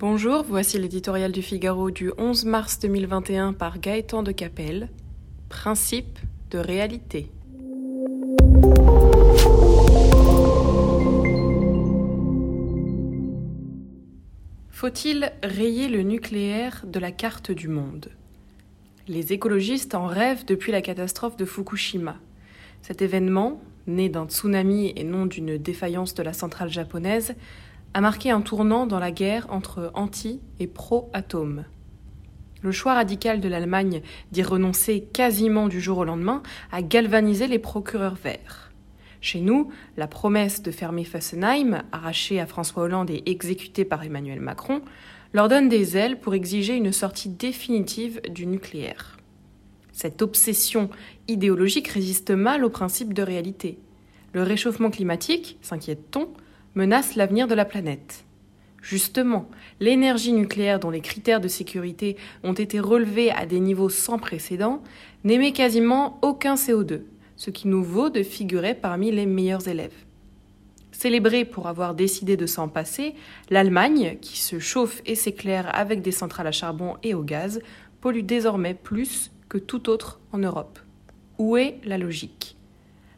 Bonjour, voici l'éditorial du Figaro du 11 mars 2021 par Gaëtan de Capelle. Principe de réalité. Faut-il rayer le nucléaire de la carte du monde? Les écologistes en rêvent depuis la catastrophe de Fukushima. Cet événement, né d'un tsunami et non d'une défaillance de la centrale japonaise, a marqué un tournant dans la guerre entre anti et pro-atomes. Le choix radical de l'Allemagne d'y renoncer quasiment du jour au lendemain a galvanisé les procureurs verts. Chez nous, la promesse de fermer Fessenheim, arrachée à François Hollande et exécutée par Emmanuel Macron, leur donne des ailes pour exiger une sortie définitive du nucléaire. Cette obsession idéologique résiste mal au principe de réalité. Le réchauffement climatique, s'inquiète-t-on, menace l'avenir de la planète. Justement, l'énergie nucléaire dont les critères de sécurité ont été relevés à des niveaux sans précédent n'émet quasiment aucun CO2, ce qui nous vaut de figurer parmi les meilleurs élèves. Célébrée pour avoir décidé de s'en passer, l'Allemagne, qui se chauffe et s'éclaire avec des centrales à charbon et au gaz, pollue désormais plus que tout autre en Europe. Où est la logique?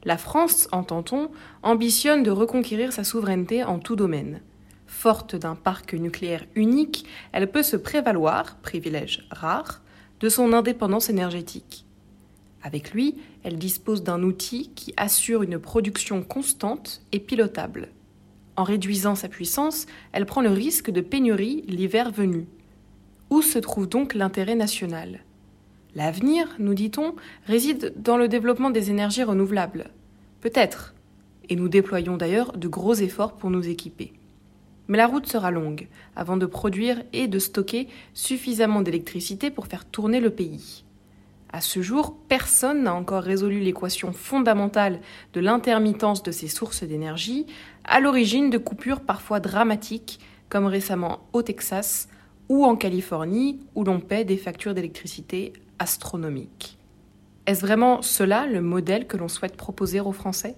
La France, entend-on, ambitionne de reconquérir sa souveraineté en tout domaine. Forte d'un parc nucléaire unique, elle peut se prévaloir, privilège rare, de son indépendance énergétique. Avec lui, elle dispose d'un outil qui assure une production constante et pilotable. En réduisant sa puissance, elle prend le risque de pénurie l'hiver venu. Où se trouve donc l'intérêt national? L'avenir, nous dit-on, réside dans le développement des énergies renouvelables. Peut-être. Et nous déployons d'ailleurs de gros efforts pour nous équiper. Mais la route sera longue avant de produire et de stocker suffisamment d'électricité pour faire tourner le pays. À ce jour, personne n'a encore résolu l'équation fondamentale de l'intermittence de ces sources d'énergie, à l'origine de coupures parfois dramatiques, comme récemment au Texas ou en Californie, où l'on paie des factures d'électricité astronomiques. Est-ce vraiment cela le modèle que l'on souhaite proposer aux Français?